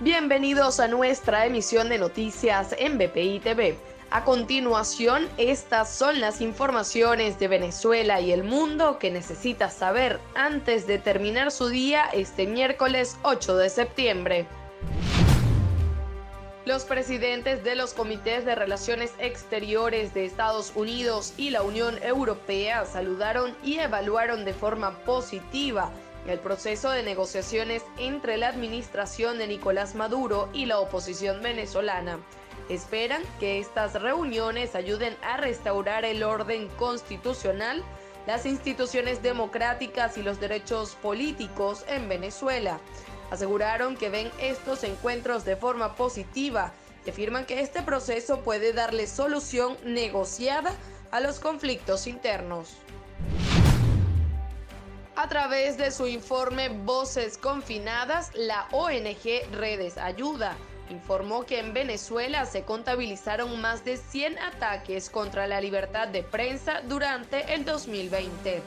Bienvenidos a nuestra emisión de noticias en BPI TV. A continuación, estas son las informaciones de Venezuela y el mundo que necesitas saber antes de terminar su día este miércoles 8 de septiembre. Los presidentes de los comités de relaciones exteriores de Estados Unidos y la Unión Europea saludaron y evaluaron de forma positiva el proceso de negociaciones entre la administración de Nicolás Maduro y la oposición venezolana. Esperan que estas reuniones ayuden a restaurar el orden constitucional, las instituciones democráticas y los derechos políticos en Venezuela. Aseguraron que ven estos encuentros de forma positiva y afirman que este proceso puede darle solución negociada a los conflictos internos. A través de su informe Voces Confinadas, la ONG Redes Ayuda informó que en Venezuela se contabilizaron más de 100 ataques contra la libertad de prensa durante el 2020.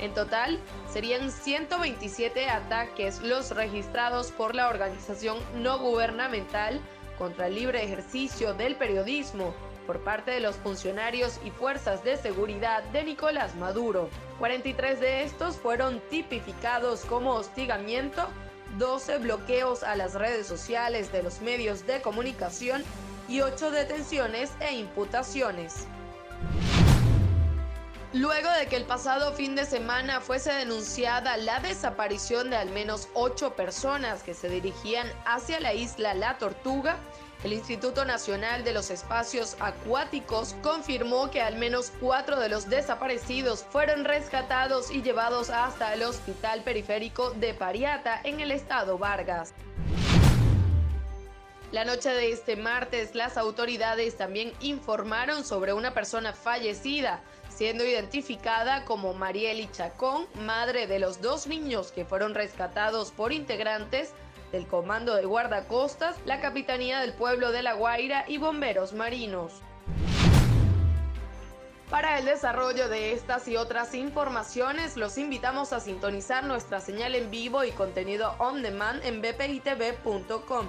En total, serían 127 ataques los registrados por la organización no gubernamental contra el libre ejercicio del periodismo por parte de los funcionarios y fuerzas de seguridad de Nicolás Maduro. 43 de estos fueron tipificados como hostigamiento, 12 bloqueos a las redes sociales de los medios de comunicación y 8 detenciones e imputaciones. Luego de que el pasado fin de semana fuese denunciada la desaparición de al menos ocho personas que se dirigían hacia la isla La Tortuga, el Instituto Nacional de los Espacios Acuáticos confirmó que al menos cuatro de los desaparecidos fueron rescatados y llevados hasta el Hospital Periférico de Pariata en el estado Vargas. La noche de este martes, las autoridades también informaron sobre una persona fallecida, siendo identificada como Marieli Chacón, madre de los dos niños que fueron rescatados por integrantes del Comando de Guardacostas, la Capitanía del Pueblo de La Guaira y bomberos marinos. Para el desarrollo de estas y otras informaciones, los invitamos a sintonizar nuestra señal en vivo y contenido on demand en bpitv.com